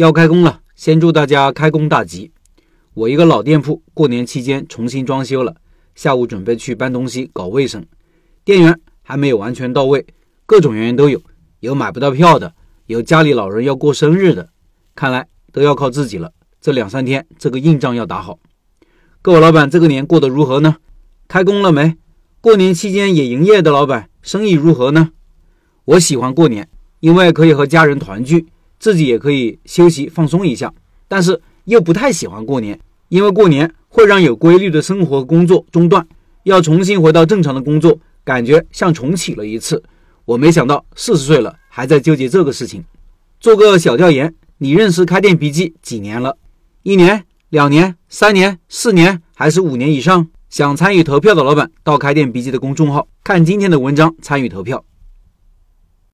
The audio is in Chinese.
要开工了，先祝大家开工大吉。我一个老店铺过年期间重新装修了，下午准备去搬东西搞卫生，店员还没有完全到位，各种原因都有，有买不到票的，有家里老人要过生日的，看来都要靠自己了。这两三天这个硬仗要打好。各位老板，这个年过得如何呢？开工了没？过年期间也营业的老板，生意如何呢？我喜欢过年，因为可以和家人团聚。自己也可以休息放松一下，但是又不太喜欢过年，因为过年会让有规律的生活工作中断，要重新回到正常的工作，感觉像重启了一次。我没想到四十岁了还在纠结这个事情。做个小调研，你认识开店笔记几年了？一年、两年、三年、四年，还是五年以上？想参与投票的老板，到开店笔记的公众号看今天的文章参与投票。